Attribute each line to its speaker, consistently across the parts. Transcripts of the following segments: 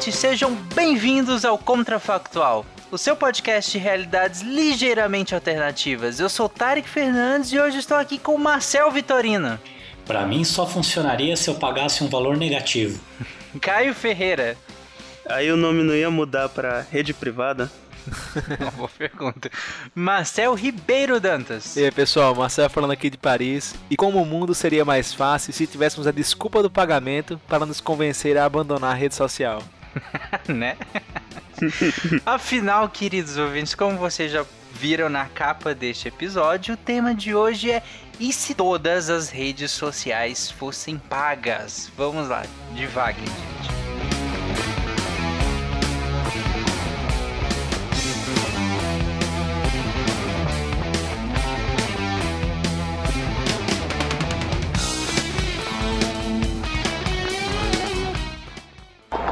Speaker 1: Ouvintes, sejam bem-vindos ao Contrafactual, o seu podcast de realidades ligeiramente alternativas. Eu sou Tarek Fernandes e hoje estou aqui com Marcel Vitorino.
Speaker 2: Para mim só funcionaria se eu pagasse um valor negativo.
Speaker 1: Caio Ferreira.
Speaker 3: Aí o nome não ia mudar para rede privada?
Speaker 1: Uma boa pergunta. Marcel Ribeiro Dantas.
Speaker 4: E aí, pessoal, Marcel falando aqui de Paris. E como o mundo seria mais fácil se tivéssemos a desculpa do pagamento para nos convencer a abandonar a rede social?
Speaker 1: né? Afinal, queridos ouvintes, como vocês já viram na capa deste episódio, o tema de hoje é e se todas as redes sociais fossem pagas? Vamos lá, devagar, gente.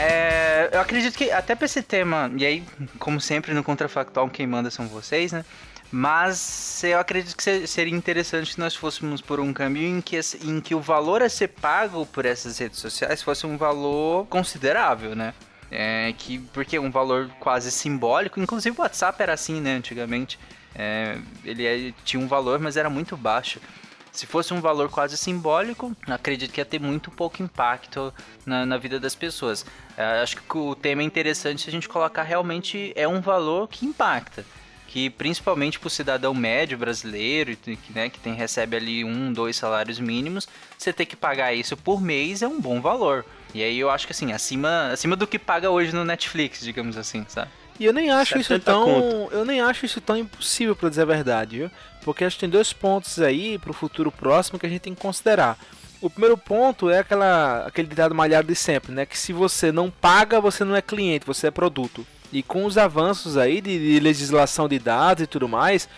Speaker 1: É, eu acredito que até pra esse tema, e aí, como sempre no Contrafactual, quem manda são vocês, né? Mas eu acredito que seria interessante se nós fôssemos por um caminho em que, em que o valor a ser pago por essas redes sociais fosse um valor considerável, né? É, que, porque é um valor quase simbólico, inclusive o WhatsApp era assim, né, antigamente. É, ele é, tinha um valor, mas era muito baixo. Se fosse um valor quase simbólico, acredito que ia ter muito pouco impacto na, na vida das pessoas. É, acho que o tema é interessante se a gente colocar realmente é um valor que impacta. Que principalmente para o cidadão médio brasileiro, que, né, que tem, recebe ali um, dois salários mínimos, você ter que pagar isso por mês é um bom valor. E aí eu acho que assim, acima, acima do que paga hoje no Netflix, digamos assim, sabe?
Speaker 4: E eu nem acho isso tão. Conto. Eu nem acho isso tão impossível, para dizer a verdade, viu? Porque acho que tem dois pontos aí para o futuro próximo que a gente tem que considerar. O primeiro ponto é aquela, aquele ditado malhado de sempre, né? Que se você não paga, você não é cliente, você é produto. E com os avanços aí de, de legislação de dados e tudo mais,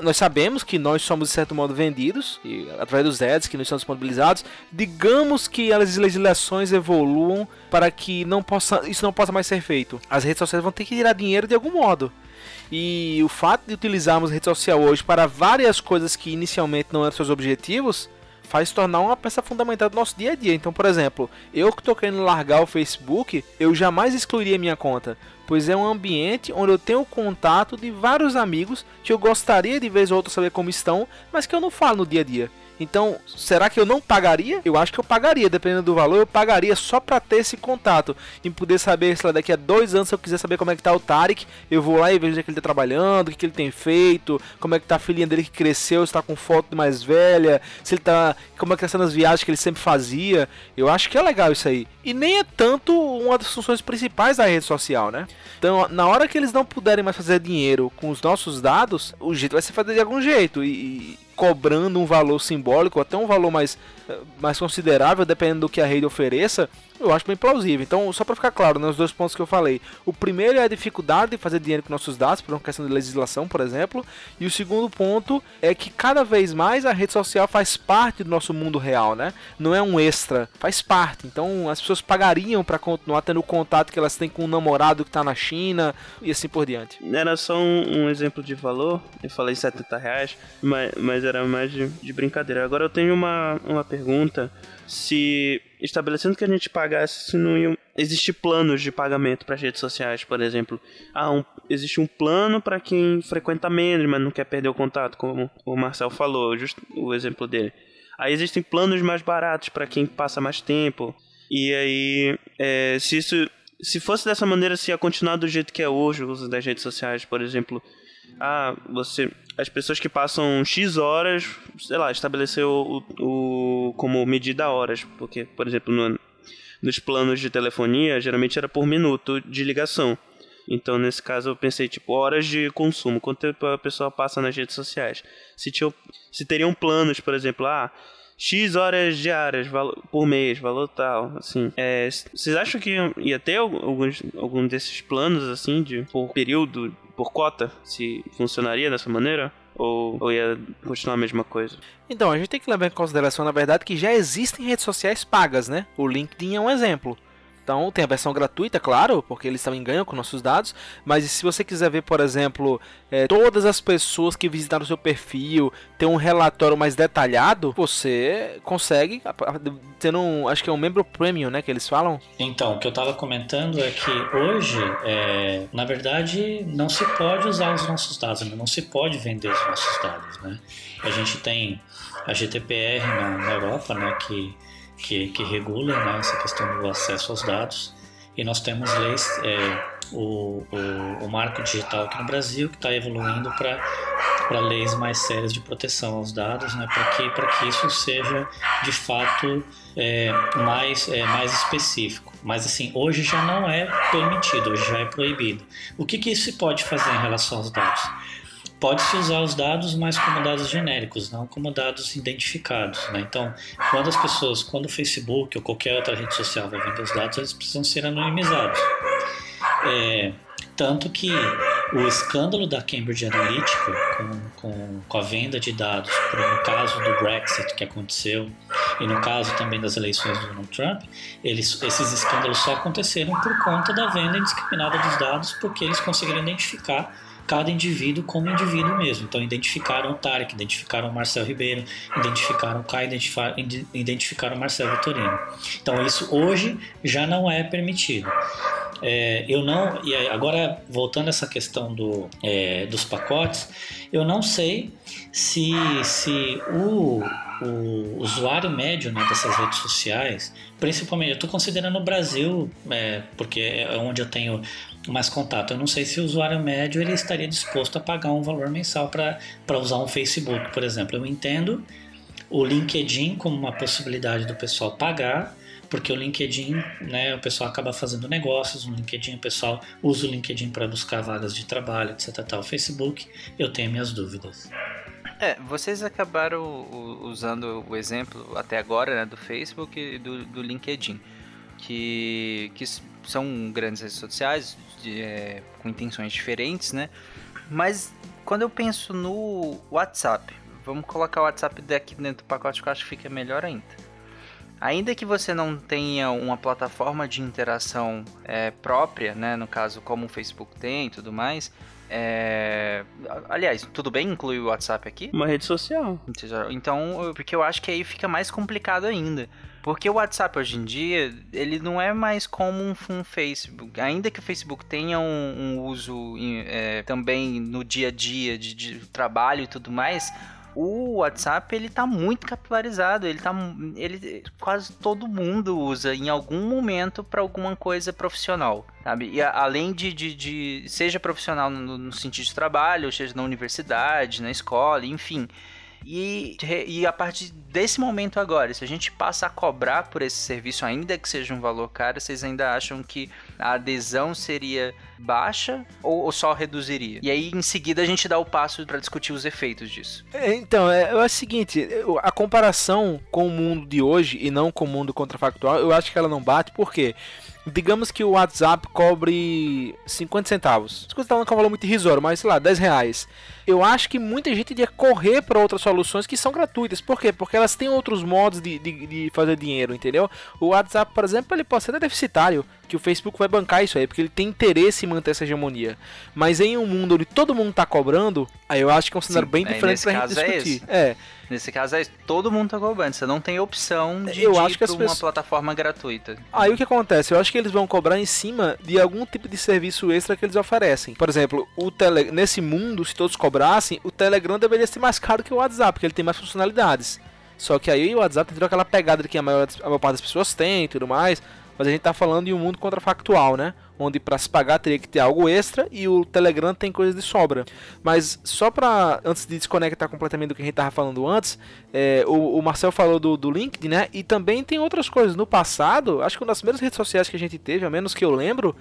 Speaker 4: nós sabemos que nós somos de certo modo vendidos e, através dos ads que nos são disponibilizados. Digamos que as legislações evoluam para que não possa, isso não possa mais ser feito. As redes sociais vão ter que tirar dinheiro de algum modo. E o fato de utilizarmos a rede social hoje para várias coisas que inicialmente não eram seus objetivos faz tornar uma peça fundamental do nosso dia a dia. Então, por exemplo, eu que estou querendo largar o Facebook, eu jamais excluiria minha conta, pois é um ambiente onde eu tenho contato de vários amigos que eu gostaria de vez ou outra saber como estão, mas que eu não falo no dia a dia. Então, será que eu não pagaria? Eu acho que eu pagaria, dependendo do valor, eu pagaria só para ter esse contato e poder saber, sei lá, daqui a dois anos, se eu quiser saber como é que tá o Tarek, eu vou lá e vejo onde é que ele tá trabalhando, o que, que ele tem feito, como é que tá a filhinha dele que cresceu, se tá com foto de mais velha, se ele tá. como é que tá sendo as viagens que ele sempre fazia. Eu acho que é legal isso aí. E nem é tanto uma das funções principais da rede social, né? Então, na hora que eles não puderem mais fazer dinheiro com os nossos dados, o jeito vai ser fazer de algum jeito. E, cobrando um valor simbólico, até um valor mais, mais considerável, dependendo do que a rede ofereça, eu acho bem plausível. Então, só para ficar claro, né, dois pontos que eu falei. O primeiro é a dificuldade de fazer dinheiro com nossos dados, por uma questão de legislação, por exemplo. E o segundo ponto é que cada vez mais a rede social faz parte do nosso mundo real, né? Não é um extra, faz parte. Então, as pessoas pagariam para continuar tendo o contato que elas têm com um namorado que está na China e assim por diante.
Speaker 3: Era só um, um, exemplo de valor, eu falei 70 reais, mas, mas era mais de, de brincadeira. Agora eu tenho uma, uma pergunta se estabelecendo que a gente pagasse se não iam existir planos de pagamento para redes sociais, por exemplo. Ah, um, existe um plano para quem frequenta menos, mas não quer perder o contato, como o Marcel falou, justo o exemplo dele. Aí existem planos mais baratos para quem passa mais tempo. E aí, é, se isso se fosse dessa maneira, se ia continuar do jeito que é hoje, o uso das redes sociais, por exemplo, ah, você as pessoas que passam X horas, sei lá, estabeleceu o, o como medida horas, porque, por exemplo, no, nos planos de telefonia, geralmente era por minuto de ligação. Então, nesse caso, eu pensei, tipo, horas de consumo, quanto tempo a pessoa passa nas redes sociais. Se, tinha, se teriam planos, por exemplo, ah, X horas diárias por mês, valor tal, assim. É, vocês acham que ia ter alguns, algum desses planos, assim, de por período, por cota, se funcionaria dessa maneira? Ou, ou ia continuar a mesma coisa?
Speaker 4: Então, a gente tem que levar em consideração, na verdade, que já existem redes sociais pagas, né? O LinkedIn é um exemplo. Então tem a versão gratuita, claro, porque eles também ganham com nossos dados. Mas se você quiser ver, por exemplo, é, todas as pessoas que visitaram o seu perfil, ter um relatório mais detalhado, você consegue tendo um, acho que é um membro premium, né, que eles falam.
Speaker 2: Então, o que eu estava comentando é que hoje, é, na verdade, não se pode usar os nossos dados, né? não se pode vender os nossos dados, né? A gente tem a GDPR na, na Europa, né, que que, que regula né, essa questão do acesso aos dados. E nós temos leis, é, o, o, o, marco digital aqui no Brasil, que está evoluindo para leis mais sérias de proteção aos dados, né, para que, que isso seja de fato é, mais, é, mais específico. Mas assim, hoje já não é permitido, hoje já é proibido. O que, que se pode fazer em relação aos dados? Pode-se usar os dados mais como dados genéricos, não como dados identificados. Né? Então, quando as pessoas, quando o Facebook ou qualquer outra rede social vai vender os dados, eles precisam ser anonimizados. É, tanto que o escândalo da Cambridge Analytica com, com, com, a venda de dados, no caso do Brexit que aconteceu e no caso também das eleições do Donald Trump, eles, esses escândalos só aconteceram por conta da venda indiscriminada dos dados, porque eles conseguiram identificar cada indivíduo como indivíduo mesmo. Então identificaram o Tarek, identificaram o Marcel Ribeiro, identificaram o Kai, identificaram o Marcel Vitorino. Então isso hoje já não é permitido. É, eu não e agora voltando a essa questão do, é, dos pacotes, eu não sei se, se o, o usuário médio né, dessas redes sociais, principalmente, eu estou considerando o Brasil, é, porque é onde eu tenho mais contato. Eu não sei se o usuário médio ele estaria disposto a pagar um valor mensal para usar um Facebook, por exemplo. Eu entendo o LinkedIn como uma possibilidade do pessoal pagar, porque o LinkedIn, né, o pessoal acaba fazendo negócios no LinkedIn, o pessoal usa o LinkedIn para buscar vagas de trabalho, etc. O Facebook, eu tenho minhas dúvidas.
Speaker 1: É, vocês acabaram usando o exemplo até agora né, do Facebook e do, do LinkedIn, que, que são grandes redes sociais de, é, com intenções diferentes, né? Mas quando eu penso no WhatsApp, vamos colocar o WhatsApp daqui dentro do pacote que eu acho que fica melhor ainda. Ainda que você não tenha uma plataforma de interação é, própria, né, no caso como o Facebook tem e tudo mais, é... Aliás, tudo bem incluir o WhatsApp aqui?
Speaker 3: Uma rede social.
Speaker 1: Então, porque eu acho que aí fica mais complicado ainda. Porque o WhatsApp hoje em dia, ele não é mais como um, um Facebook. Ainda que o Facebook tenha um, um uso é, também no dia a dia de, de trabalho e tudo mais, o WhatsApp ele tá muito capilarizado, ele tá ele quase todo mundo usa em algum momento para alguma coisa profissional, sabe? E a, além de, de, de, seja profissional no, no sentido de trabalho, seja na universidade, na escola, enfim. E, e a partir desse momento agora, se a gente passa a cobrar por esse serviço, ainda que seja um valor caro, vocês ainda acham que a adesão seria baixa ou, ou só reduziria? E aí, em seguida, a gente dá o passo para discutir os efeitos disso.
Speaker 4: É, então, é, é o seguinte: a comparação com o mundo de hoje e não com o mundo contrafactual, eu acho que ela não bate, porque digamos que o WhatsApp cobre 50 centavos. 50 centavos é um valor muito irrisório, mas sei lá, 10 reais eu acho que muita gente iria correr para outras soluções que são gratuitas. Por quê? Porque elas têm outros modos de, de, de, fazer dinheiro, entendeu? O WhatsApp, por exemplo, ele pode ser deficitário, que o Facebook vai bancar isso aí, porque ele tem interesse em manter essa hegemonia. Mas em um mundo onde todo mundo está cobrando, aí eu acho que é um cenário Sim, bem diferente pra gente é discutir.
Speaker 1: É, é. Nesse caso é todo mundo tá cobrando, você não tem opção de eu acho que uma pessoas... plataforma gratuita.
Speaker 4: Aí o que acontece? Eu acho que eles vão cobrar em cima de algum tipo de serviço extra que eles oferecem. Por exemplo, o tele... nesse mundo, se todos cobrassem, o Telegram deveria ser mais caro que o WhatsApp, porque ele tem mais funcionalidades. Só que aí o WhatsApp tem aquela pegada que a maior, a maior parte das pessoas tem e tudo mais. Mas a gente tá falando de um mundo contrafactual, né? Onde para se pagar teria que ter algo extra e o Telegram tem coisas de sobra. Mas só para antes de desconectar completamente do que a gente tava falando antes, é, o, o, Marcel falou do, do LinkedIn, né? E também tem outras coisas. No passado, acho que uma das primeiras redes sociais que a gente teve, a menos que eu lembro,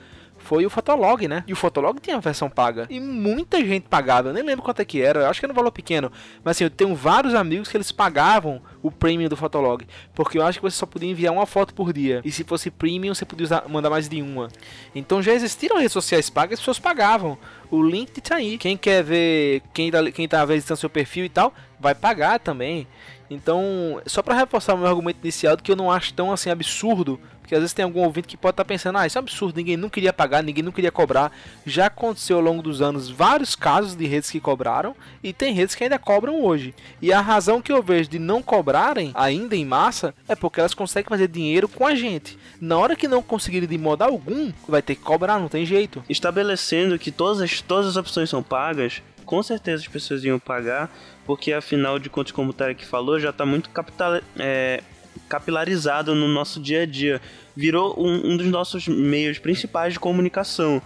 Speaker 4: foi o Fotolog, né? E o Fotolog tinha a versão paga. E muita gente pagava. Eu nem lembro quanto é que era. Eu acho que era um valor pequeno. Mas assim, eu tenho vários amigos que eles pagavam o premium do Fotolog. Porque eu acho que você só podia enviar uma foto por dia. E se fosse premium, você podia usar, mandar mais de uma. Então já existiram redes sociais pagas, as pessoas pagavam. O link tá aí. Quem quer ver, quem tá, quem tá visitando seu perfil e tal, vai pagar também. Então, só para reforçar o meu argumento inicial que eu não acho tão assim absurdo porque às vezes tem algum ouvinte que pode estar tá pensando, ah, isso é um absurdo, ninguém não queria pagar, ninguém não queria cobrar. Já aconteceu ao longo dos anos vários casos de redes que cobraram e tem redes que ainda cobram hoje. E a razão que eu vejo de não cobrarem ainda em massa é porque elas conseguem fazer dinheiro com a gente. Na hora que não conseguirem de modo algum, vai ter que cobrar, não tem jeito.
Speaker 3: Estabelecendo que todas as, todas as opções são pagas, com certeza as pessoas iam pagar, porque afinal de contas, como o Tarek falou, já está muito capital, é, capilarizado no nosso dia a dia virou um, um dos nossos meios principais de comunicação.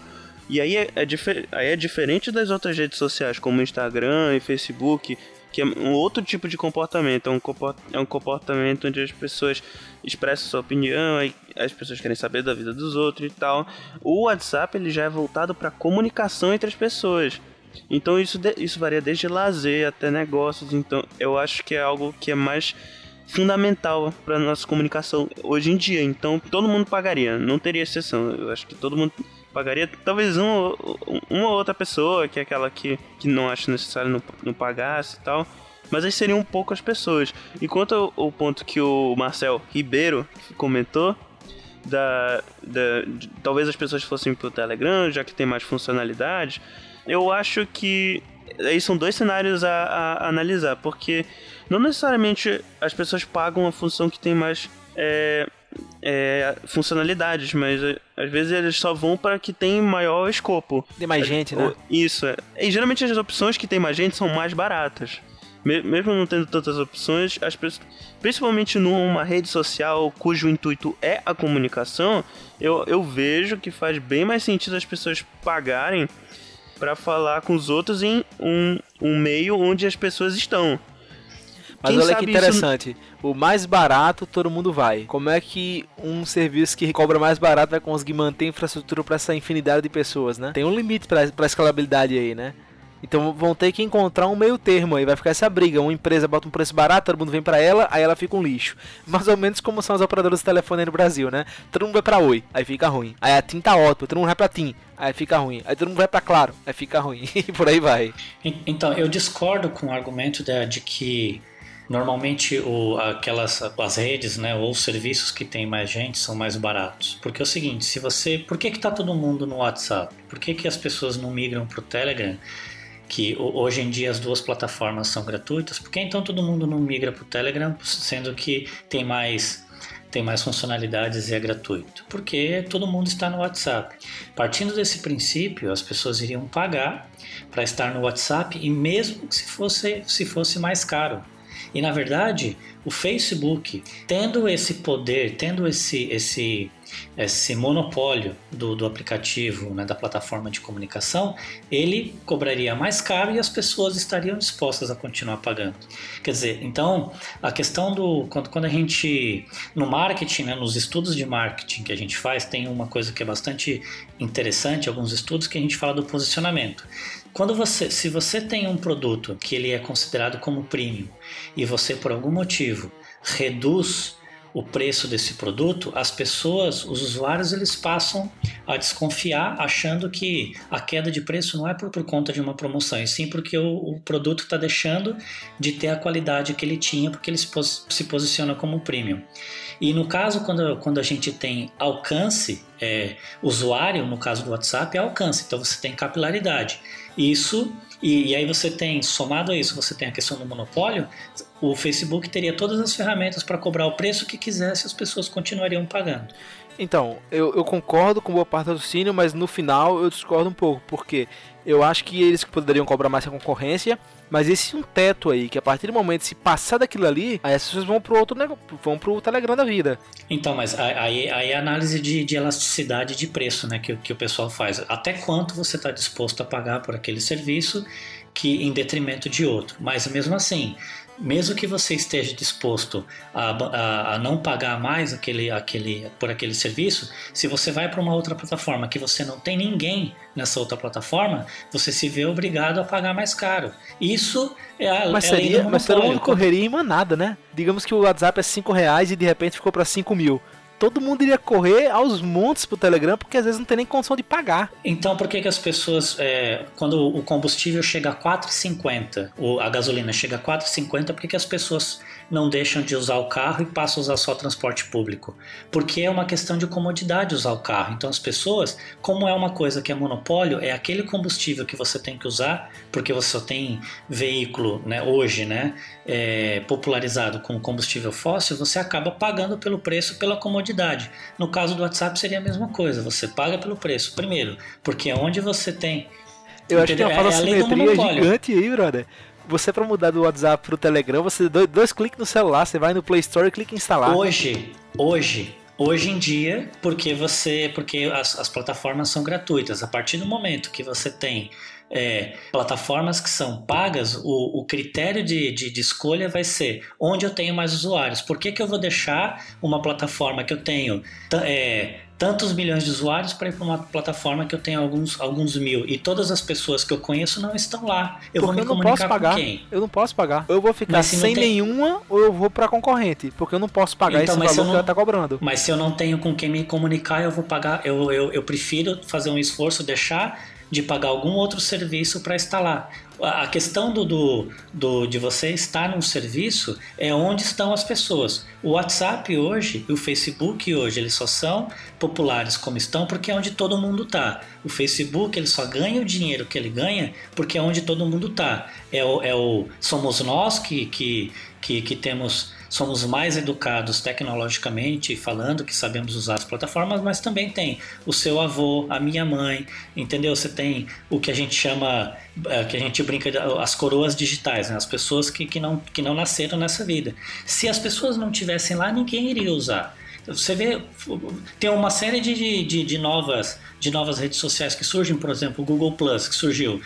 Speaker 3: E aí é, é, aí é diferente das outras redes sociais, como Instagram e Facebook, que é um outro tipo de comportamento. É um, é um comportamento onde as pessoas expressam sua opinião, as pessoas querem saber da vida dos outros e tal. O WhatsApp ele já é voltado para comunicação entre as pessoas. Então isso, isso varia desde lazer até negócios. Então eu acho que é algo que é mais fundamental para nossa comunicação hoje em dia. Então todo mundo pagaria, não teria exceção. Eu acho que todo mundo pagaria. Talvez um, uma outra pessoa, que é aquela que, que não acha necessário não, não pagasse e tal. Mas aí seriam poucas pessoas. Enquanto o, o ponto que o Marcel Ribeiro comentou, da, da de, talvez as pessoas fossem pro Telegram, já que tem mais funcionalidade, eu acho que aí são dois cenários a, a, a analisar, porque não necessariamente as pessoas pagam a função que tem mais é, é, funcionalidades, mas é, às vezes eles só vão para que tem maior escopo.
Speaker 4: Tem mais gente, né?
Speaker 3: Isso. É. E geralmente as opções que tem mais gente são mais baratas. Mesmo não tendo tantas opções, as pessoas, principalmente numa rede social cujo intuito é a comunicação, eu, eu vejo que faz bem mais sentido as pessoas pagarem para falar com os outros em um, um meio onde as pessoas estão.
Speaker 4: Mas Quem olha que interessante, isso... o mais barato todo mundo vai. Como é que um serviço que cobra mais barato vai conseguir manter infraestrutura para essa infinidade de pessoas, né? Tem um limite para escalabilidade aí, né? Então vão ter que encontrar um meio termo aí, vai ficar essa briga. Uma empresa bota um preço barato, todo mundo vem para ela, aí ela fica um lixo. Mais ou menos como são as operadoras de telefone aí no Brasil, né? Todo mundo vai pra Oi, aí fica ruim. Aí a TIM tá ótima, todo mundo vai pra TIM, aí fica ruim. Aí todo mundo vai pra Claro, aí fica ruim. e por aí vai.
Speaker 2: Então, eu discordo com o argumento de, de que Normalmente o, aquelas as redes, né, ou os serviços que tem mais gente são mais baratos. Porque é o seguinte, se você, por que que tá todo mundo no WhatsApp? Por que que as pessoas não migram para o Telegram? Que hoje em dia as duas plataformas são gratuitas. Por que então todo mundo não migra para o Telegram, sendo que tem mais tem mais funcionalidades e é gratuito? Porque todo mundo está no WhatsApp. Partindo desse princípio, as pessoas iriam pagar para estar no WhatsApp e mesmo se fosse, se fosse mais caro. E na verdade, o Facebook, tendo esse poder, tendo esse, esse, esse monopólio do, do aplicativo, né, da plataforma de comunicação, ele cobraria mais caro e as pessoas estariam dispostas a continuar pagando. Quer dizer, então a questão do quando, quando a gente no marketing, né, nos estudos de marketing que a gente faz, tem uma coisa que é bastante interessante, alguns estudos que a gente fala do posicionamento. Quando você, se você tem um produto que ele é considerado como premium e você por algum motivo reduz o preço desse produto, as pessoas, os usuários, eles passam a desconfiar, achando que a queda de preço não é por, por conta de uma promoção, e sim porque o, o produto está deixando de ter a qualidade que ele tinha, porque ele se, pos, se posiciona como premium. E no caso, quando, quando a gente tem alcance, é, usuário, no caso do WhatsApp, é alcance, então você tem capilaridade. Isso, e, e aí você tem, somado a isso, você tem a questão do monopólio, o Facebook teria todas as ferramentas para cobrar o preço que quisesse, as pessoas continuariam pagando.
Speaker 4: Então, eu, eu, concordo com boa parte do raciocínio, mas no final eu discordo um pouco, porque eu acho que eles poderiam cobrar mais a concorrência, mas esse um teto aí, que a partir do momento se passar daquilo ali, aí as pessoas vão pro outro negócio, vão pro Telegram da vida.
Speaker 2: Então, mas aí, aí é análise de, de elasticidade de preço, né, que, que o pessoal faz. Até quanto você está disposto a pagar por aquele serviço que em detrimento de outro. Mas mesmo assim, mesmo que você esteja disposto a, a, a, não pagar mais aquele, aquele, por aquele serviço, se você vai para uma outra plataforma que você não tem ninguém nessa outra plataforma, você se vê obrigado a pagar mais caro. Isso é a,
Speaker 4: Mas
Speaker 2: é
Speaker 4: seria, mas todo mundo correria em manada, né? Digamos que o WhatsApp é 5 reais e de repente ficou pra 5 mil. Todo mundo iria correr aos montes pro Telegram porque às vezes não tem nem condição de pagar.
Speaker 2: Então, por que, que as pessoas, é, quando o combustível chega a 4,50, ou a gasolina chega a 4,50, por que, que as pessoas não deixam de usar o carro e passam a usar só transporte público? Porque é uma questão de comodidade usar o carro. Então, as pessoas, como é uma coisa que é monopólio, é aquele combustível que você tem que usar, porque você só tem veículo né, hoje né, é, popularizado com combustível fóssil, você acaba pagando pelo preço, pela comodidade. No caso do WhatsApp seria a mesma coisa, você paga pelo preço. Primeiro, porque é onde você tem.
Speaker 4: Eu acho que
Speaker 2: entendeu?
Speaker 4: é uma
Speaker 2: É a lei do
Speaker 4: simetria
Speaker 2: monopólio.
Speaker 4: gigante aí, brother. Você pra mudar do WhatsApp pro Telegram, você dois, dois cliques no celular, você vai no Play Store e clica em instalar.
Speaker 2: Hoje, hoje, hoje em dia, porque você, porque as, as plataformas são gratuitas. A partir do momento que você tem é, plataformas que são pagas, o, o critério de, de, de escolha vai ser onde eu tenho mais usuários. Por que, que eu vou deixar uma plataforma que eu tenho é, tantos milhões de usuários para ir para uma plataforma que eu tenho alguns, alguns mil e todas as pessoas que eu conheço não estão lá? Eu vou
Speaker 4: porque
Speaker 2: me
Speaker 4: eu não
Speaker 2: comunicar
Speaker 4: posso pagar.
Speaker 2: com quem?
Speaker 4: Eu não posso pagar. Eu vou ficar
Speaker 2: não
Speaker 4: sem
Speaker 2: tem-
Speaker 4: nenhuma ou eu vou pra concorrente. Porque eu não posso pagar
Speaker 2: Então,
Speaker 4: esse
Speaker 2: mas se
Speaker 4: valor
Speaker 2: eu
Speaker 4: que
Speaker 2: não-
Speaker 4: ela tá cobrando.
Speaker 2: Mas se eu não tenho com quem me comunicar, eu vou pagar. Eu, eu, eu prefiro fazer um esforço, deixar de pagar algum outro serviço para instalar. A questão do, do, do- de você estar num serviço é onde estão as pessoas. O WhatsApp hoje e o Facebook hoje, eles só são populares como estão porque é onde todo mundo está. O Facebook ele só ganha o dinheiro que ele ganha porque é onde todo mundo está. É o, é o somos nós que, que, que, que temos somos mais educados tecnologicamente falando que sabemos usar as plataformas, mas também tem o seu avô, a minha mãe, entendeu? Você tem o que a gente chama, eh, que a gente brinca as coroas digitais, né? as pessoas que, que, não, que não nasceram nessa vida. Se as pessoas não tivessem lá, ninguém iria usar. Você vê, tem uma série de, de, de novas, de novas redes sociais que surgem, por exemplo, o Google Plus, que surgiu.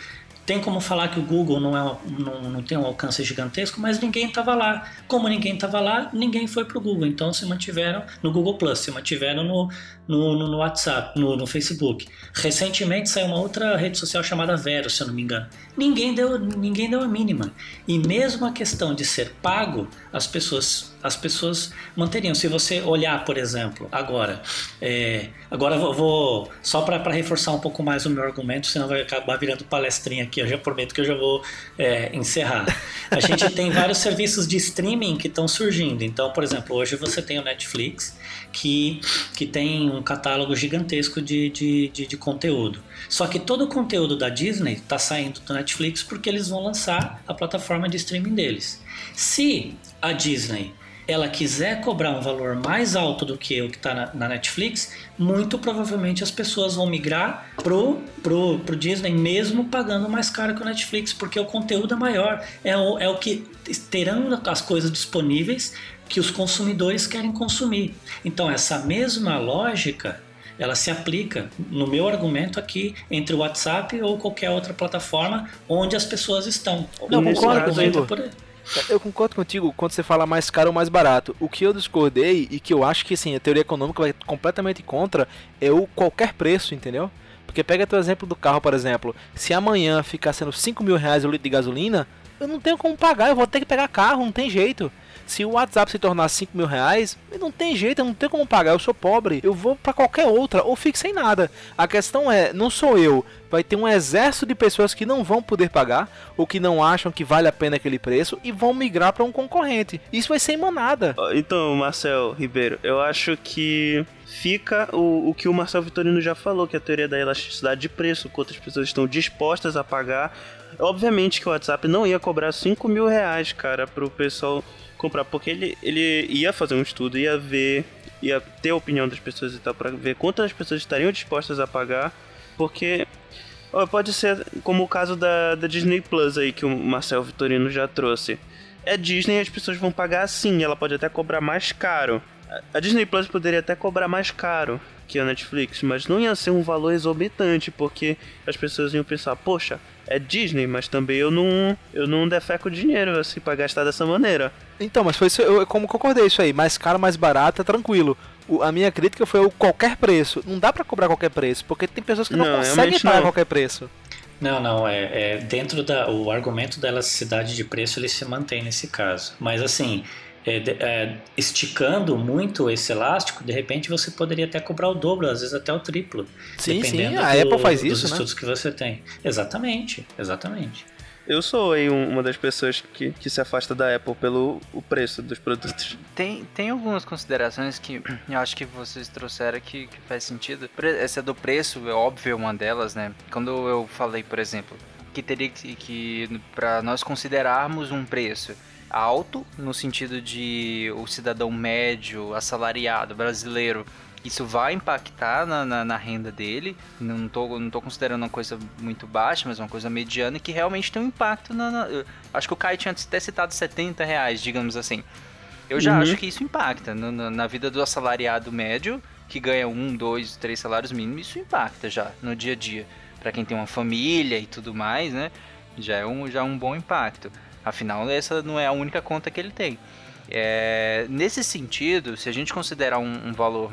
Speaker 2: Tem como falar que o Google não, é, não, não tem um alcance gigantesco, mas ninguém estava lá. Como ninguém estava lá, ninguém foi para o Google. Então se mantiveram no Google Plus, se mantiveram no, no, no, no WhatsApp, no, no Facebook. Recentemente saiu uma outra rede social chamada Vero, se eu não me engano. Ninguém deu, ninguém deu a mínima. E mesmo a questão de ser pago, as pessoas, as pessoas manteriam. Se você olhar, por exemplo, agora, é, agora vou só para reforçar um pouco mais o meu argumento, senão vai acabar virando palestrinha aqui. Eu já prometo que eu já vou é, encerrar. A gente tem vários serviços de streaming que estão surgindo. Então, por exemplo, hoje você tem o Netflix, que, que tem um catálogo gigantesco de, de, de, de conteúdo. Só que todo o conteúdo da Disney está saindo do Netflix porque eles vão lançar a plataforma de streaming deles. Se a Disney ela quiser cobrar um valor mais alto do que o que está na, na, Netflix, muito provavelmente as pessoas vão migrar pro, pro, pro Disney, mesmo pagando mais caro que o Netflix, porque o conteúdo é maior. É o, é o que terão as coisas disponíveis que os consumidores querem consumir. Então, essa mesma lógica ela se aplica no meu argumento aqui entre o WhatsApp ou qualquer outra plataforma onde as pessoas estão.
Speaker 4: Não,
Speaker 2: o
Speaker 4: concordo contigo.
Speaker 2: é.
Speaker 4: Eu concordo contigo quando você fala mais caro ou mais barato. O que eu discordei e que eu acho que assim, a teoria econômica vai completamente contra é o qualquer preço, entendeu? Porque pega teu exemplo do carro, por exemplo. Se amanhã ficar sendo 5 mil reais o litro de gasolina, eu não tenho como pagar, eu vou ter que pegar carro, não tem jeito. Se o WhatsApp se tornar 5 mil reais, não tem jeito, eu não tenho como pagar, eu sou pobre, eu vou para qualquer outra, ou fico sem nada. A questão é, não sou eu, vai ter um exército de pessoas que não vão poder pagar, ou que não acham que vale a pena aquele preço, e vão migrar para um concorrente. Isso vai ser manada.
Speaker 3: Então, Marcel Ribeiro, eu acho que fica o, o que o Marcel Vitorino já falou, que a teoria da elasticidade de preço, quantas pessoas estão dispostas a pagar. Obviamente que o WhatsApp não ia cobrar 5 mil reais, cara, pro pessoal comprar, porque ele, ele ia fazer um estudo, ia ver, ia ter a opinião das pessoas e tal, pra ver quantas pessoas estariam dispostas a pagar, porque ó, pode ser como o caso da, da Disney Plus aí, que o Marcel Vitorino já trouxe. É Disney as pessoas vão pagar sim, ela pode até cobrar mais caro. A Disney Plus poderia até cobrar mais caro que a Netflix, mas não ia ser um valor exorbitante, porque as pessoas iam pensar, poxa, é Disney, mas também eu não, eu não defeco dinheiro assim pra gastar dessa maneira.
Speaker 4: Então, mas foi isso, eu como concordei isso aí, mais caro, mais barato, é tranquilo. O, a minha crítica foi o qualquer preço. Não dá para cobrar qualquer preço, porque tem pessoas que não, não conseguem pagar não. qualquer preço.
Speaker 2: Não, não, é, é dentro da o argumento da elasticidade de preço ele se mantém nesse caso. Mas assim, esticando muito esse elástico, de repente você poderia até cobrar o dobro, às vezes até o triplo.
Speaker 4: Sim, sim, a do, Apple faz
Speaker 2: isso,
Speaker 4: dos
Speaker 2: né? estudos que você tem. Exatamente, exatamente.
Speaker 3: Eu sou aí uma das pessoas que, que se afasta da Apple pelo o preço dos produtos.
Speaker 1: Tem, tem algumas considerações que eu acho que vocês trouxeram que, que faz sentido. Essa do preço, é óbvio, uma delas, né? Quando eu falei, por exemplo, que teria que, que para nós considerarmos um preço alto, no sentido de o cidadão médio, assalariado brasileiro, isso vai impactar na, na, na, renda dele. Não tô, não tô considerando uma coisa muito baixa, mas uma coisa mediana que realmente tem um impacto na. na acho que o Caio tinha até citado 70 reais, digamos assim. Eu já uhum. acho que isso impacta na, na, vida do assalariado médio, que ganha um, dois, três salários mínimos, isso impacta já no dia a dia. Para quem tem uma família e tudo mais, né? Já é um, já é um bom impacto. Afinal, essa não é a única conta que ele tem. É, nesse sentido, se a gente considerar um, um, valor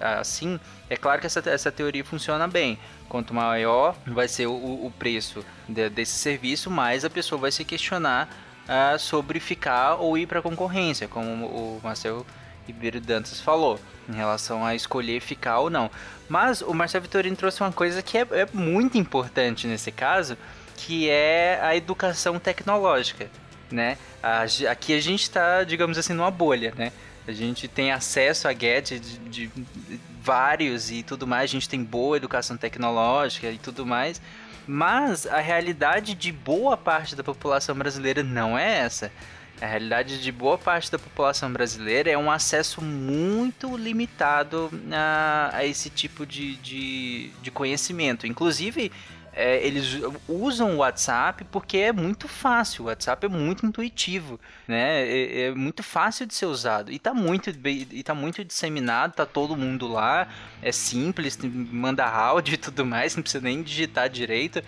Speaker 1: assim, é claro que essa, essa teoria funciona bem. Quanto maior vai ser o, o preço de, desse serviço, mais a pessoa vai se questionar uh, sobre ficar ou ir para a concorrência, como o Marcelo Ribeiro Dantas falou, em relação a escolher ficar ou não. Mas o Marcelo Vitorino trouxe uma coisa que é, é muito importante nesse caso, que é a educação tecnológica, né? Aqui a gente está, digamos assim, numa bolha, né? A gente tem acesso a gadgets de, de vários e tudo mais, a gente tem boa educação tecnológica e tudo mais, mas a realidade de boa parte da população brasileira não é essa. A realidade de boa parte da população brasileira é um acesso muito limitado a, a esse tipo de, de, de conhecimento. Inclusive, é, eles usam o WhatsApp porque é muito fácil. O WhatsApp é muito intuitivo, né? É, é muito fácil de ser usado e está muito e tá muito disseminado. Tá todo mundo lá. É simples, manda áudio e tudo mais. Não precisa nem digitar direito.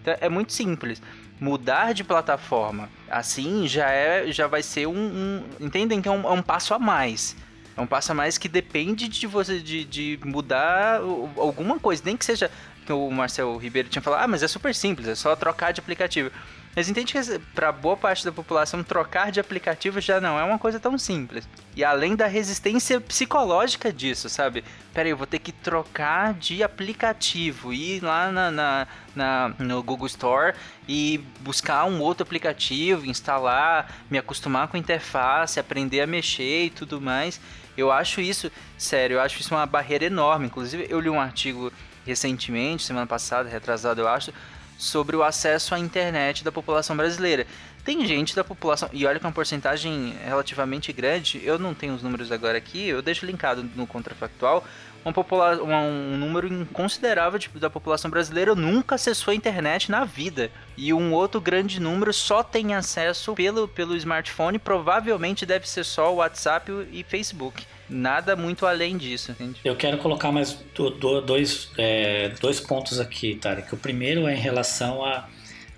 Speaker 1: Então, é muito simples. Mudar de plataforma assim já é, já vai ser um, um entendem que é um, é um passo a mais. É um passo a mais que depende de você de, de mudar alguma coisa, nem que seja que o Marcel Ribeiro tinha falado, ah, mas é super simples, é só trocar de aplicativo. Mas entende que para boa parte da população trocar de aplicativo já não é uma coisa tão simples. E além da resistência psicológica disso, sabe? Pera aí, eu vou ter que trocar de aplicativo, ir lá na, na, na, no Google Store e buscar um outro aplicativo, instalar, me acostumar com a interface, aprender a mexer e tudo mais. Eu acho isso, sério, eu acho isso uma barreira enorme. Inclusive, eu li um artigo recentemente, semana passada, retrasado eu acho, sobre o acesso à internet da população brasileira. Tem gente da população, e olha que é uma porcentagem relativamente grande, eu não tenho os números agora aqui, eu deixo linkado no contrafactual, uma popula um, número considerável de, da população brasileira nunca acessou a internet na vida. E um outro grande número só tem acesso pelo, pelo smartphone, provavelmente deve ser só o WhatsApp e Facebook nada muito além disso. Entende?
Speaker 2: Eu quero colocar mais do, do, dois, é, dois pontos aqui, Tarek. O primeiro é em relação a,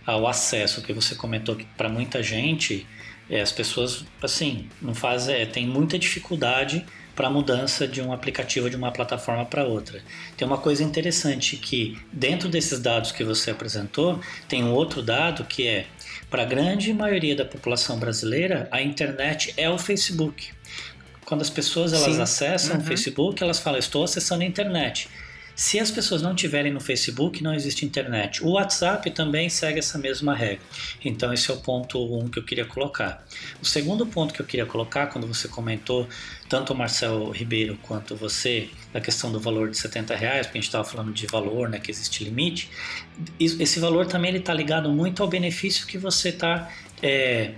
Speaker 2: ao acesso, que você comentou que para muita gente é, as pessoas assim não fazem, é, tem muita dificuldade para a mudança de um aplicativo de uma plataforma para outra. Tem uma coisa interessante que dentro desses dados que você apresentou tem um outro dado que é para a grande maioria da população brasileira a internet é o Facebook. Quando as pessoas elas Sim. acessam uhum. o Facebook, elas falam: estou acessando a internet. Se as pessoas não tiverem no Facebook, não existe internet. O WhatsApp também segue essa mesma regra. Então, esse é o ponto um que eu queria colocar. O segundo ponto que eu queria colocar, quando você comentou, tanto o Marcel Ribeiro quanto você, da questão do valor de 70 reais, porque a gente estava falando de valor, né, que existe limite, esse valor também está ligado muito ao benefício que você está. É,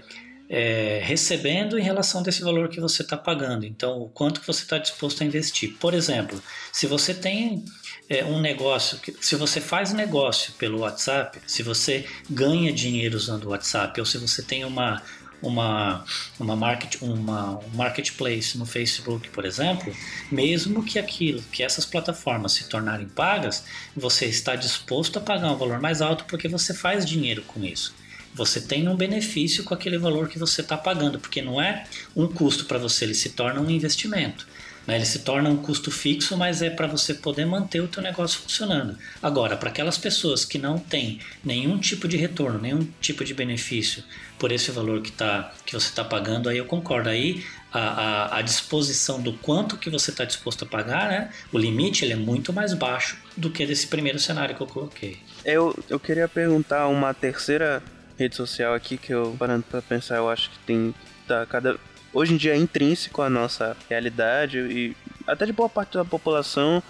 Speaker 2: é, recebendo em relação desse valor que você está pagando. Então, o quanto que você está disposto a investir. Por exemplo, se você tem é, um negócio, se você faz negócio pelo WhatsApp, se você ganha dinheiro usando o WhatsApp, ou se você tem uma uma, uma, market, uma um marketplace no Facebook, por exemplo, mesmo que aquilo, que essas plataformas se tornarem pagas, você está disposto a pagar um valor mais alto porque você faz dinheiro com isso. Você tem um benefício com aquele valor que você está pagando, porque não é um custo para você, ele se torna um investimento. Né? Ele se torna um custo fixo, mas é para você poder manter o teu negócio funcionando. Agora, para aquelas pessoas que não têm nenhum tipo de retorno, nenhum tipo de benefício por esse valor que, tá, que você está pagando, aí eu concordo. Aí a, a, a, disposição do quanto que você está disposto a pagar, né? o limite ele é muito mais baixo do que desse primeiro cenário que eu coloquei.
Speaker 3: Eu, eu queria perguntar uma terceira rede social aqui que eu, parando para pensar, eu acho que tem tá cada hoje em dia é intrínseco à nossa realidade e até de boa parte da população,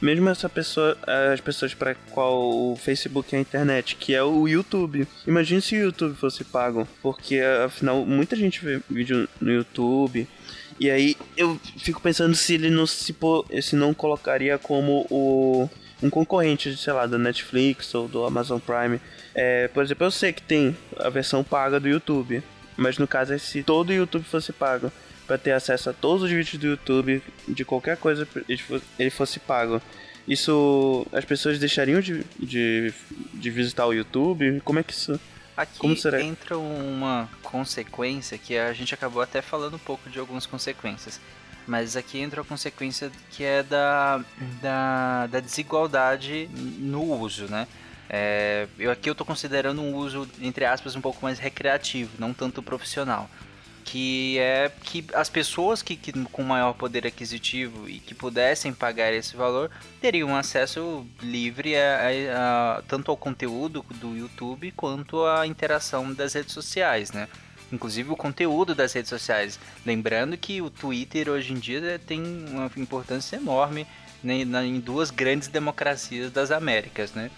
Speaker 3: mesmo essa pessoa, as pessoas para qual o Facebook é a internet, que é o YouTube. Imagine se o YouTube fosse pago, porque afinal muita gente vê vídeo no YouTube. E aí eu fico pensando se ele não se, se não colocaria como o um concorrente, sei lá, da Netflix ou do Amazon Prime. É, por exemplo, eu sei que tem a versão paga do YouTube. Mas no caso é se todo o YouTube fosse pago para ter acesso a todos os vídeos do YouTube, de qualquer coisa ele fosse pago. Isso as pessoas deixariam de, de, de visitar o YouTube? Como é que isso.
Speaker 1: Aqui entra uma consequência que a gente acabou até falando um pouco de algumas consequências. Mas aqui entra a consequência que é da, da, da desigualdade no uso, né? É, eu aqui eu estou considerando um uso, entre aspas, um pouco mais recreativo, não tanto profissional. Que é que as pessoas que, que com maior poder aquisitivo e que pudessem pagar esse valor teriam acesso livre a, a, a, tanto ao conteúdo do YouTube quanto à interação das redes sociais, né? Inclusive o conteúdo das redes sociais. Lembrando que o Twitter hoje em dia tem uma importância enorme né, em duas grandes democracias das Américas, né?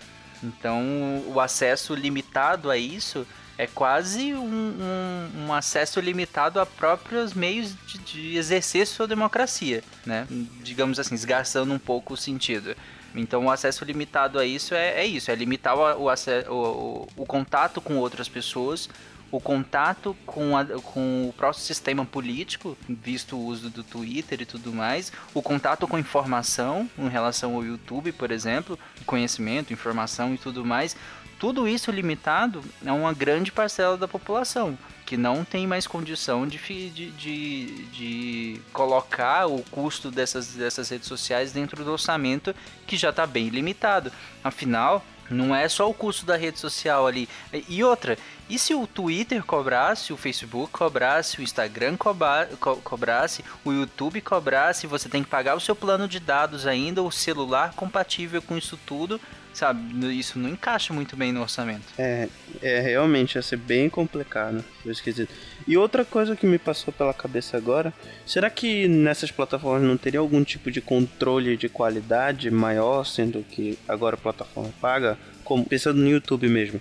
Speaker 1: Então, o acesso limitado a isso é quase um, um, um acesso limitado a próprios meios de, de, exercer sua democracia, né? Digamos assim, esgarçando um pouco o sentido. Então, o acesso limitado a isso é, é isso, é limitar o, o, o, o contato com outras pessoas, o contato com, a, com o próprio sistema político, visto o uso do Twitter e tudo mais, o contato com informação em relação ao YouTube, por exemplo, conhecimento, informação e tudo mais, tudo isso limitado a uma grande parcela da população que não tem mais condição de, de, de, de colocar o custo dessas, dessas redes sociais dentro do orçamento que já está bem limitado. Afinal, não é só o custo da rede social ali. E outra, e se o Twitter cobrasse, o Facebook cobrasse, o Instagram co cobrasse, o YouTube cobrasse, você tem que pagar o seu plano de dados ainda, o celular compatível com isso tudo, sabe? Isso não encaixa muito bem no orçamento.
Speaker 3: É, é realmente ia ser bem complicado, esquisito. E outra coisa que me passou pela cabeça agora, será que nessas plataformas não teria algum tipo de controle de qualidade maior, sendo que agora a plataforma paga, como pensando no YouTube mesmo?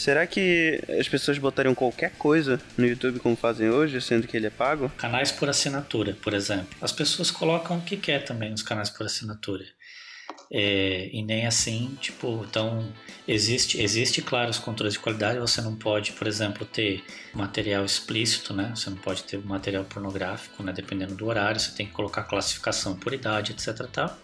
Speaker 3: Será que as pessoas botariam qualquer coisa no YouTube como fazem hoje, sendo que ele é pago?
Speaker 2: Canais por assinatura, por exemplo. As pessoas colocam o que quer também nos canais por assinatura. É, e nem assim, tipo, então existe, existe claro os controles de qualidade. Você não pode, por exemplo, ter material explícito, né? Você não pode ter material pornográfico, né? Dependendo do horário, você tem que colocar classificação por idade, etc. Tal.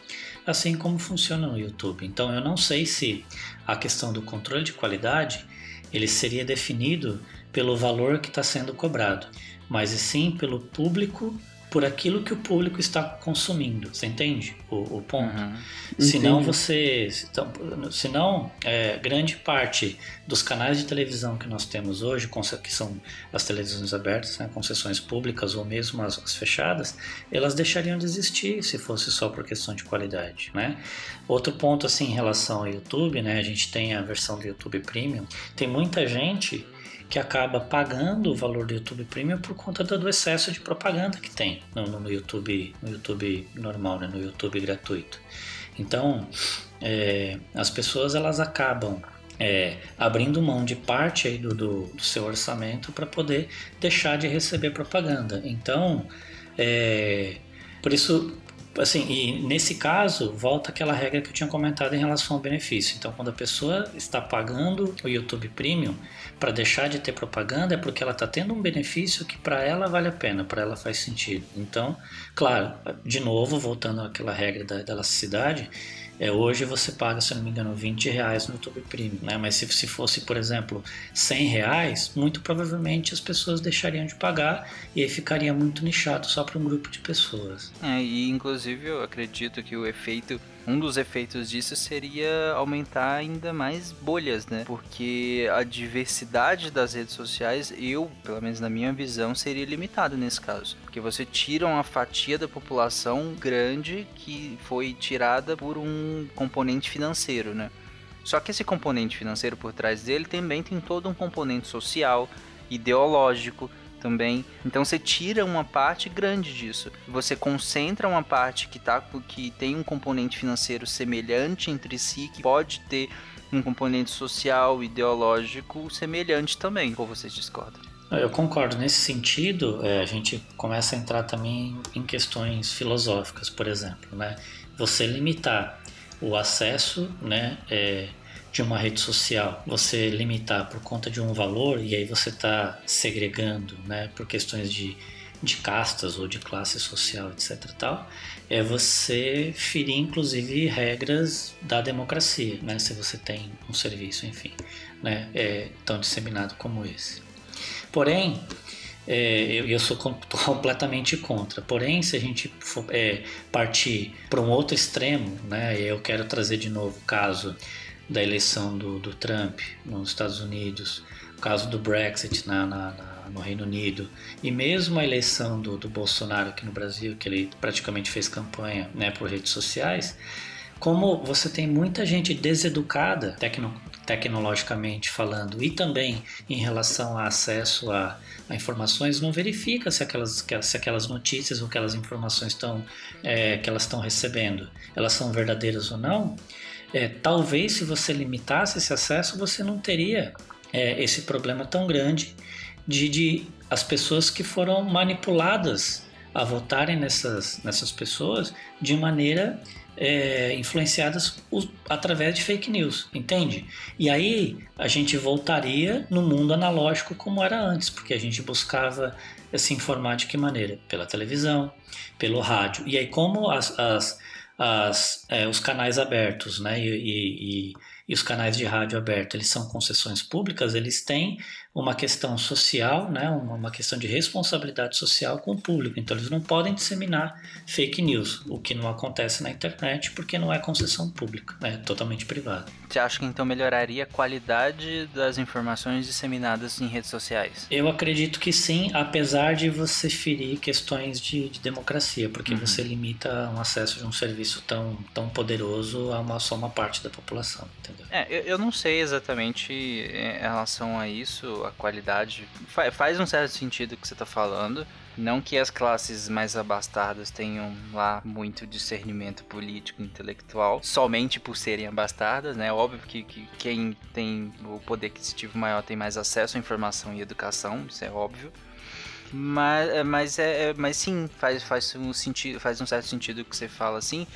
Speaker 2: Assim como funciona no YouTube. Então eu não sei se a questão do controle de qualidade ele seria definido pelo valor que está sendo cobrado, mas sim pelo público por aquilo que o público está consumindo. Você entende o, o ponto? Uhum. Senão você. Então, senão, é, grande parte dos canais de televisão que nós temos hoje, que são as televisões abertas, né, concessões públicas ou mesmo as, as, fechadas, elas deixariam de existir se fosse só por questão de qualidade. Né? Outro ponto assim em relação ao YouTube, né, a gente tem a versão do YouTube Premium, tem muita gente que acaba pagando o valor do YouTube Premium por conta do excesso de propaganda que tem no, no YouTube, no YouTube normal, né, no YouTube gratuito. Então, é, as pessoas elas acabam é, abrindo mão de parte do, do, do seu orçamento para poder deixar de receber propaganda. Então, é, por isso assim, e nesse caso, volta aquela regra que eu tinha comentado em relação ao benefício. Então, quando a pessoa está pagando o YouTube Premium para deixar de ter propaganda, é porque ela está tendo um benefício que para ela vale a pena, para ela faz sentido. Então, claro, de novo, voltando àquela regra da, da elasticidade, É, hoje você paga, se não me engano, 20 reais no YouTube Premium, né? Mas se, se fosse, por exemplo, 100 reais, muito provavelmente as pessoas deixariam de pagar e aí ficaria muito nichado só para um grupo de pessoas.
Speaker 1: É, e inclusive eu acredito que o efeito um dos efeitos disso seria aumentar ainda mais bolhas, né? Porque a diversidade das redes sociais, eu, pelo menos na minha visão, seria limitado nesse caso. Porque você tira uma fatia da população grande que foi tirada por um componente financeiro, né? Só que esse componente financeiro por trás dele também tem todo um componente social, ideológico, também. Então você tira uma parte grande disso. Você concentra uma parte que, tá, que tem um componente financeiro semelhante entre si, que pode ter um componente social, ideológico semelhante também. Ou vocês discordam?
Speaker 2: Eu concordo. Nesse sentido, é, a gente começa a entrar também em questões filosóficas, por exemplo. Né? Você limitar o acesso né, é, de uma rede social você limitar por conta de um valor e aí você está segregando, né, por questões de, de castas ou de classe social, etc. Tal, é você ferir inclusive regras da democracia, né, se você tem um serviço, enfim, né, é tão disseminado como esse. Porém, é, eu, eu, sou completamente contra. Porém, se a gente for, é, partir para um outro extremo, né, eu quero trazer de novo o caso da eleição do, do Trump nos Estados Unidos, o caso do Brexit na, na, na, no Reino Unido e mesmo a eleição do, do Bolsonaro aqui no Brasil, que ele praticamente fez campanha né, por redes sociais, como você tem muita gente deseducada tecno, tecnologicamente falando e também em relação a acesso a, a informações, não verifica se aquelas, se aquelas notícias ou aquelas informações estão, é, que elas estão recebendo, elas são verdadeiras ou não, é, talvez se você limitasse esse acesso, você não teria é, esse problema tão grande de, de as pessoas que foram manipuladas a votarem nessas, nessas pessoas de maneira é, influenciadas através de fake news, entende? E aí a gente voltaria no mundo analógico como era antes, porque a gente buscava se informar de que maneira? Pela televisão, pelo rádio. E aí, como as, as as, é, os canais abertos, né? E, e, e, os canais de rádio aberto, eles são concessões públicas, eles têm uma questão social, né? Uma, questão de responsabilidade social com o público. Então eles não podem disseminar fake news, o que não acontece na internet porque não é concessão pública, é totalmente privada.
Speaker 1: Você acha que então melhoraria a qualidade das informações disseminadas em redes sociais?
Speaker 2: Eu acredito que sim, apesar de você ferir questões de, de democracia, porque uhum. você limita um acesso de um serviço tão, tão poderoso a uma, só uma parte da população, entendeu?
Speaker 1: É, eu, eu não sei exatamente é, em relação a isso, a qualidade. Fa faz um certo sentido o que você está falando. Não que as classes mais abastadas tenham lá muito discernimento político intelectual, somente por serem abastadas, né? Óbvio que, que quem tem o poder aquisitivo maior tem mais acesso à informação e educação, isso é óbvio. Mas, é, mas, é, é, mas sim, faz, faz, um sentido, faz um certo sentido o que você fala assim.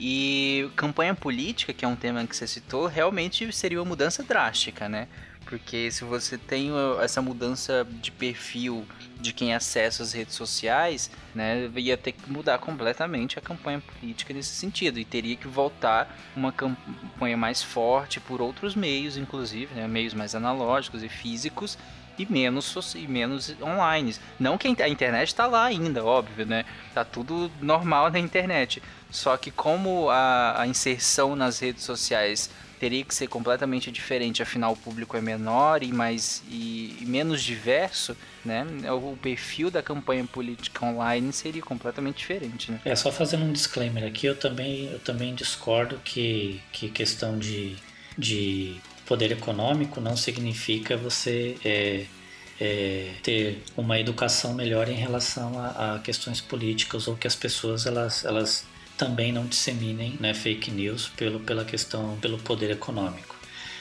Speaker 1: E campanha política, que é um tema que você citou, realmente seria uma mudança drástica, né? Porque se você tem essa mudança de perfil de quem acessa as redes sociais, né, ia ter que mudar completamente a campanha política nesse sentido e teria que voltar uma campanha mais forte por outros meios, inclusive, né, meios mais analógicos e físicos e menos e menos online. Não que a internet está lá ainda, óbvio, né? Tá tudo normal na internet. Só que como a, a inserção nas redes sociais teria que ser completamente diferente, afinal o público é menor e mais e, e, menos diverso, né? O perfil da campanha política online seria completamente diferente, né?
Speaker 2: É só fazendo um disclaimer aqui, eu também eu também discordo que que questão de de poder econômico não significa você é, é, ter uma educação melhor em relação a, a, questões políticas ou que as pessoas elas, elas também não disseminem né, fake news pelo, pela questão, pelo poder econômico.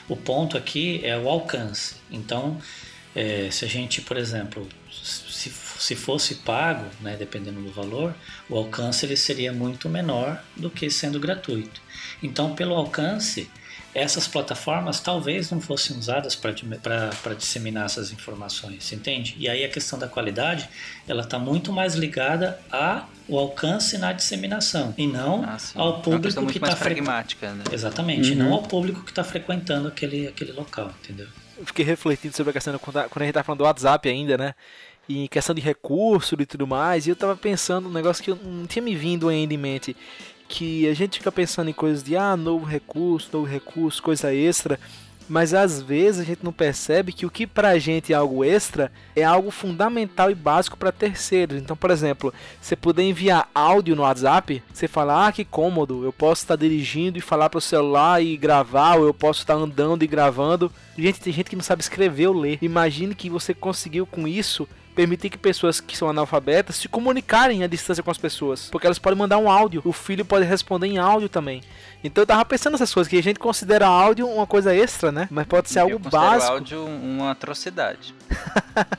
Speaker 2: O ponto aqui é o alcance. Então, é, se a gente, por exemplo, se, se fosse pago, né, dependendo do valor, o alcance ele seria muito menor do que sendo gratuito. Então, pelo alcance, essas plataformas talvez não fossem usadas para disseminar essas informações, entende? E aí a questão da qualidade, ela está muito mais ligada ao alcance na disseminação e não
Speaker 1: Ah,
Speaker 2: ao
Speaker 1: É uma
Speaker 2: público
Speaker 1: questão muito
Speaker 2: que está fre...
Speaker 1: pragmática, né?
Speaker 2: Exatamente,
Speaker 3: Uhum.
Speaker 2: não ao público que está frequentando aquele, aquele local, entendeu?
Speaker 4: Eu fiquei refletindo sobre a questão quando a quando a gente tá falando do WhatsApp ainda, né? Em questão de recurso e tudo mais, e eu tava pensando um negócio que eu não tinha me vindo ainda em mente. Que a gente fica pensando em coisas de ah, novo recurso, novo recurso, coisa extra. Mas às vezes a gente não percebe que o que pra gente é algo extra é algo fundamental e básico para terceiros. Então, por exemplo, você poder enviar áudio no WhatsApp, você fala, ah, que cômodo, eu posso estar dirigindo e falar pro celular e gravar, ou eu posso estar andando e gravando. Gente, tem gente que não sabe escrever ou ler. Imagine que você conseguiu com isso permitir que pessoas que são analfabetas se comunicarem à distância com as pessoas, porque elas podem mandar um áudio, o filho pode responder em áudio também. Então eu tava pensando nessas coisas que a gente considera áudio uma coisa extra, né? Mas pode ser algo
Speaker 1: eu considero
Speaker 4: básico.
Speaker 1: áudio uma atrocidade.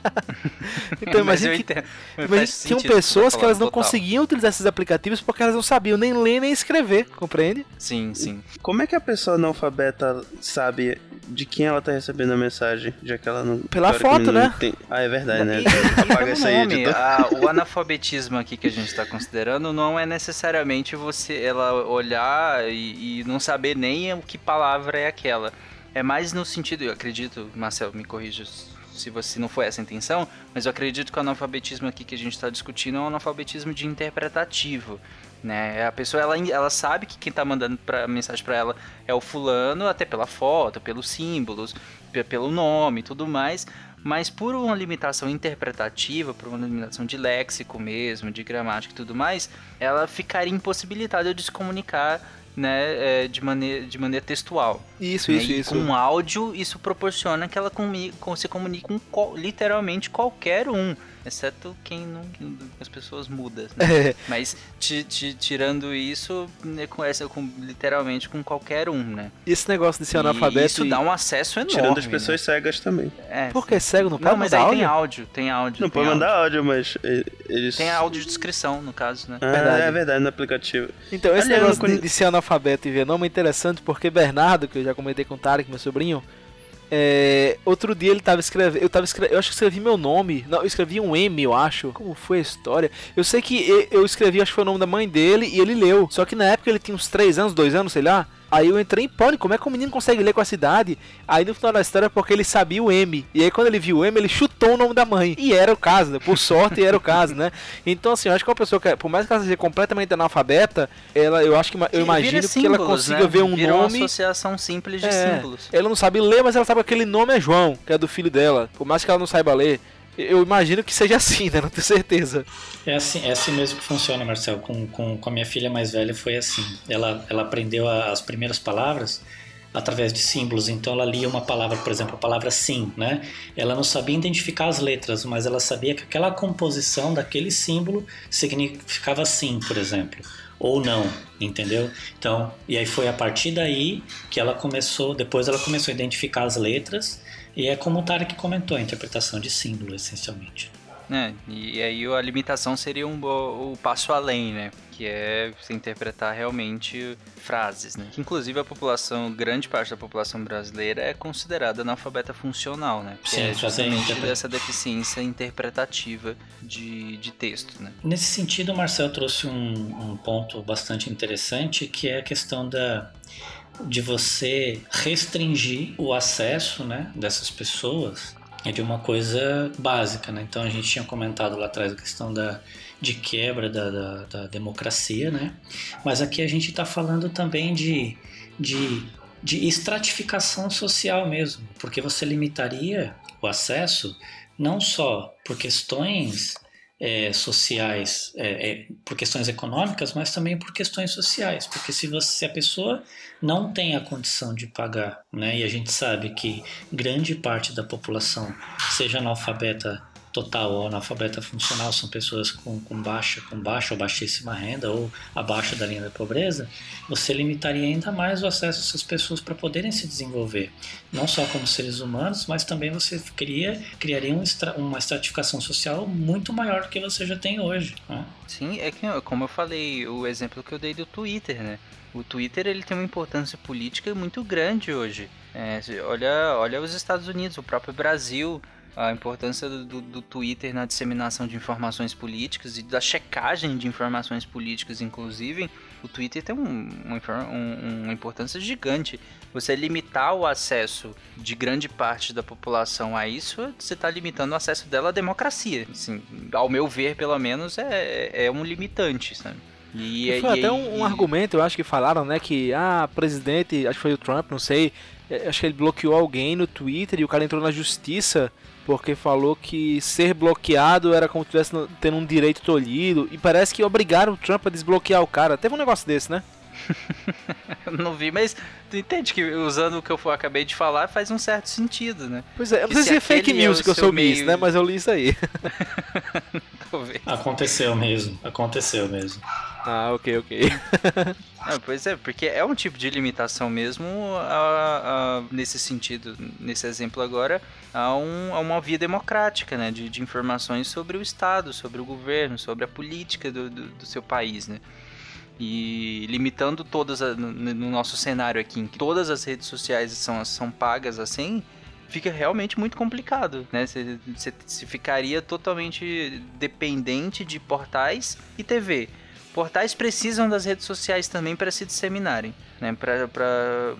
Speaker 4: Então
Speaker 1: Mas
Speaker 4: imagina que
Speaker 1: Mas faz
Speaker 4: tinham
Speaker 1: que você
Speaker 4: pessoas
Speaker 1: tá
Speaker 4: que elas não
Speaker 1: total.
Speaker 4: conseguiam utilizar esses aplicativos porque elas não sabiam nem ler nem escrever, compreende?
Speaker 1: Sim, sim.
Speaker 3: Como é que a pessoa analfabeta sabe de quem ela tá recebendo a mensagem? Já que ela não.
Speaker 4: Pela foto,
Speaker 3: não
Speaker 4: né?
Speaker 3: tem- Ah, é verdade, né? Apaga isso aí, editor.
Speaker 1: o analfabetismo aqui que a gente está considerando não é necessariamente você ela olhar e, e não saber nem o que palavra é aquela. É mais no sentido, eu acredito, Marcel, me corrija se você não foi essa a intenção, mas eu acredito que o analfabetismo aqui que a gente está discutindo é um analfabetismo de interpretativo. Né? A pessoa ela, ela sabe que quem está mandando pra, mensagem para ela é o fulano, até pela foto, pelos símbolos, pe- pelo nome e tudo mais, mas por uma limitação interpretativa, por uma limitação de léxico mesmo, de gramática e tudo mais, ela ficaria impossibilitada de se comunicar né, é, de, maneira, de maneira textual.
Speaker 4: Isso,
Speaker 1: né?
Speaker 4: isso,
Speaker 1: E
Speaker 4: isso.
Speaker 1: com áudio, isso proporciona que ela comi, com, se comunique com qual- literalmente qualquer um, exceto quem não, quem- as pessoas mudas. Né?
Speaker 4: É,
Speaker 1: Mas ti- ti- tirando isso, né, com essa, com, literalmente com qualquer um, né?
Speaker 4: esse negócio de ser
Speaker 1: E
Speaker 4: analfabeto.
Speaker 1: isso
Speaker 4: e-
Speaker 1: dá um acesso enorme.
Speaker 3: Tirando as pessoas cegas também.
Speaker 1: Né? É,
Speaker 4: Porque cego não pode
Speaker 1: não, mas
Speaker 4: mandar
Speaker 1: aí
Speaker 4: áudio?
Speaker 1: tem áudio, tem áudio.
Speaker 3: Não
Speaker 1: tem
Speaker 3: pode mandar
Speaker 1: áudio.
Speaker 3: áudio, mas eles.
Speaker 1: Tem áudio de descrição, no caso, né?
Speaker 3: Ah,
Speaker 4: Verdade.
Speaker 3: é verdade, no aplicativo.
Speaker 4: Então, esse
Speaker 3: Aliás,
Speaker 4: negócio
Speaker 3: eu
Speaker 4: de, de ser analfabeto e ver nome é interessante porque Bernardo, que eu já comentei com o Tarek, meu sobrinho, é, outro dia ele tava escrevendo. Eu tava escre- Eu acho que escrevi meu nome. Não, eu escrevi um M, eu acho. Como foi a história? Eu sei que eu escrevi, acho que foi o nome da mãe dele e ele leu. Só que na época ele tinha uns 3 anos, 2 anos, sei lá. Aí eu entrei em pânico, como é que o menino consegue ler com essa idade? Aí no final da história é porque ele sabia o M. E aí quando ele viu o M, ele chutou o nome da mãe. E era o caso, né? Por sorte era o caso, né? Então assim, eu acho que uma pessoa que, por mais que ela seja completamente analfabeta, ela, eu acho que eu imagino que ela
Speaker 1: símbolos,
Speaker 4: consiga
Speaker 1: né?
Speaker 4: ver um
Speaker 1: Vira
Speaker 4: nome.
Speaker 1: uma associação simples de
Speaker 4: É,
Speaker 1: símbolos.
Speaker 4: ela não sabe ler, mas ela sabe que aquele nome é João, que é do filho dela. Por mais que ela não saiba ler. Eu imagino que seja assim, né? Não tenho certeza.
Speaker 2: É assim, é assim mesmo que funciona, Marcel. Com, com, com a minha filha mais velha foi assim. Ela, ela aprendeu a- as primeiras palavras através de símbolos. Então ela lia uma palavra, por exemplo, a palavra sim, né? Ela não sabia identificar as letras, mas ela sabia que aquela composição daquele símbolo significava sim, por exemplo. Ou não, entendeu? Então, e aí foi a partir daí que ela começou, depois ela começou a identificar as letras, e é como o Tarek comentou, a interpretação de símbolo, essencialmente.
Speaker 1: né? E aí a limitação seria um, o, passo além, né? Que é você interpretar realmente frases, né? Que inclusive a população, grande parte da população brasileira é considerada analfabeta funcional, né? Que
Speaker 2: Sim,
Speaker 1: é justamente dessa deficiência interpretativa de, de texto, né?
Speaker 2: Nesse sentido, o Marcel trouxe um, um ponto bastante interessante, que é a questão da, de você restringir o acesso né, dessas pessoas é de uma coisa básica. Né? Então, a gente tinha comentado lá atrás a questão da, de quebra da, da, da democracia, né? mas aqui a gente está falando também de, de, de estratificação social mesmo, porque você limitaria o acesso não só por questões é, sociais, é, é, por questões econômicas, mas também por questões sociais, porque se, você, se a pessoa não tem a condição de pagar, né, e a gente sabe que grande parte da população, seja analfabeta total ou analfabeta funcional são pessoas com, com baixa, com baixa ou baixíssima renda ou abaixo da linha da pobreza, você limitaria ainda mais o acesso dessas pessoas para poderem se desenvolver, não só como seres humanos, mas também você cria, criaria um, uma estratificação social muito maior do que você já tem hoje. Né?
Speaker 1: Sim, é que como eu falei, o exemplo que eu dei do Twitter, né? O Twitter ele tem uma importância política muito grande hoje. É, olha, olha os Estados Unidos, o próprio Brasil, a importância do, do, do, Twitter na disseminação de informações políticas e da checagem de informações políticas, inclusive, o Twitter tem um, um, uma importância gigante. Você limitar o acesso de grande parte da população a isso, você está limitando o acesso dela à democracia. Assim, ao meu ver, pelo menos, é, é um limitante, sabe?
Speaker 4: E, e foi e, até um, um, argumento, eu acho que falaram, né, que ah, presidente, acho que foi o Trump, não sei, acho que ele bloqueou alguém no Twitter e o cara entrou na justiça porque falou que ser bloqueado era como se estivesse tendo um direito tolhido e parece que obrigaram o Trump a desbloquear o cara. Teve um negócio desse, né?
Speaker 1: não vi, mas tu entende que usando o que eu acabei de falar faz um certo sentido, né?
Speaker 4: Pois é, eu não sei se é fake news que eu soube meio... isso, né? Mas eu li isso aí.
Speaker 2: Aconteceu mesmo, aconteceu mesmo.
Speaker 4: Ah, ok, ok.
Speaker 1: Pois é, porque é um tipo de limitação mesmo a, a, nesse sentido, nesse exemplo agora, a, um, a uma via democrática, né, de, de, informações sobre o Estado, sobre o governo, sobre a política do, do, do seu país, né. E limitando todas, no, no, nosso cenário aqui, em que todas as redes sociais são, são pagas assim, fica realmente muito complicado, né? Você ficaria totalmente dependente de portais e TV. Portais precisam das redes sociais também para se disseminarem, né? para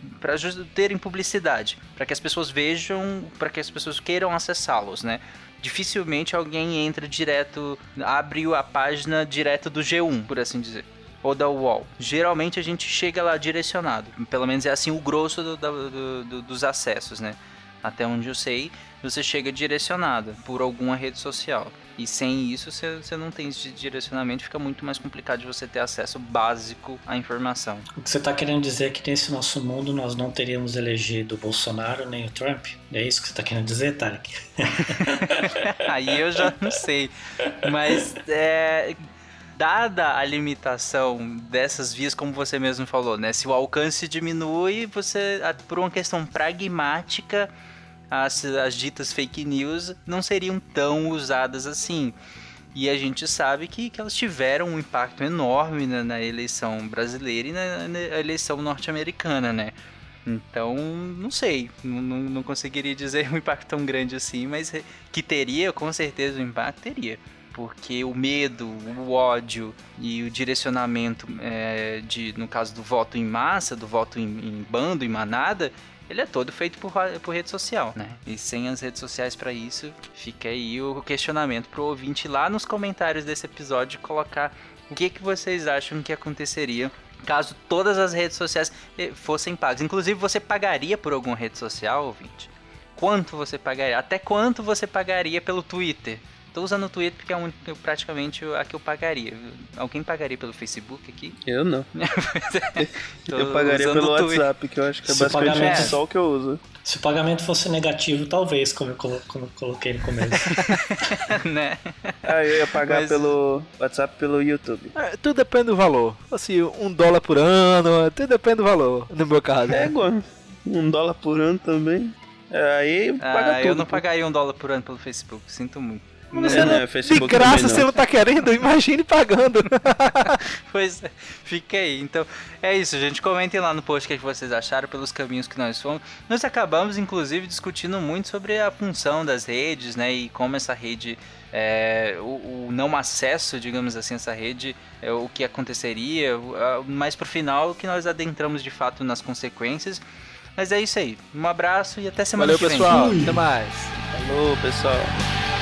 Speaker 1: terem publicidade, para que as pessoas vejam, para que as pessoas queiram acessá-los, né? Dificilmente alguém entra direto, abre a página direto do G1, por assim dizer ou da UOL. Geralmente a gente chega lá direcionado. Pelo menos é assim o grosso do, do, do, dos acessos, né? Até onde eu sei, você chega direcionado por alguma rede social. E sem isso, você não tem esse direcionamento, fica muito mais complicado de você ter acesso básico à informação.
Speaker 2: O que você está querendo dizer é que nesse nosso mundo nós não teríamos elegido o Bolsonaro nem o Trump? É isso que você está querendo dizer, Tarek?
Speaker 1: Aí eu já não sei. Mas é, dada a limitação dessas vias, como você mesmo falou, né? Se o alcance diminui, você, por uma questão pragmática, as, as ditas fake news não seriam tão usadas assim. E a gente sabe que, que elas tiveram um impacto enorme na, na eleição brasileira e na, na eleição norte-americana, né? Então, não sei, não, não, conseguiria dizer um impacto tão grande assim, mas que teria, com certeza, um impacto, teria. Porque o medo, o ódio e o direcionamento, é, de, no caso do voto em massa, do voto em, em bando, em manada, ele é todo feito por, por rede social, né? E sem as redes sociais para isso, fica aí o questionamento pro ouvinte lá nos comentários desse episódio colocar o que, que vocês acham que aconteceria caso todas as redes sociais eh, fossem pagas. Inclusive, você pagaria por alguma rede social, ouvinte? Quanto você pagaria? Até quanto você pagaria pelo Twitter? Tô usando o Twitter porque é um, praticamente a que eu pagaria. Alguém pagaria pelo Facebook aqui?
Speaker 3: Eu não. eu pagaria pelo WhatsApp, que eu acho que é basicamente pagamento... só o que eu uso.
Speaker 2: Se o pagamento fosse negativo, talvez, como eu, colo como eu coloquei no começo.
Speaker 3: né? Ah, eu ia pagar Mas... pelo WhatsApp pelo YouTube.
Speaker 4: É, tudo depende do valor. Assim, um dólar por ano, tudo depende do valor, no meu caso.
Speaker 3: É, igual. Um dólar por ano também. Aí
Speaker 1: ah,
Speaker 3: paga tudo.
Speaker 1: Eu não pagaria um dólar por ano pelo Facebook, sinto muito.
Speaker 4: Você é, não, né, de graça você não tá querendo, imagine pagando.
Speaker 1: pois é, fica aí. Então, é isso, gente. Comentem lá no post o que vocês acharam pelos caminhos que nós fomos. Nós acabamos, inclusive, discutindo muito sobre a função das redes, né? E como essa rede. É, o, o, não acesso, digamos assim, essa rede, é, o que aconteceria, mas pro final que nós adentramos de fato nas consequências. Mas é isso aí. Um abraço e até semana
Speaker 4: Valeu,
Speaker 1: que
Speaker 4: vem. Valeu, pessoal. Até mais.
Speaker 3: Falou, pessoal.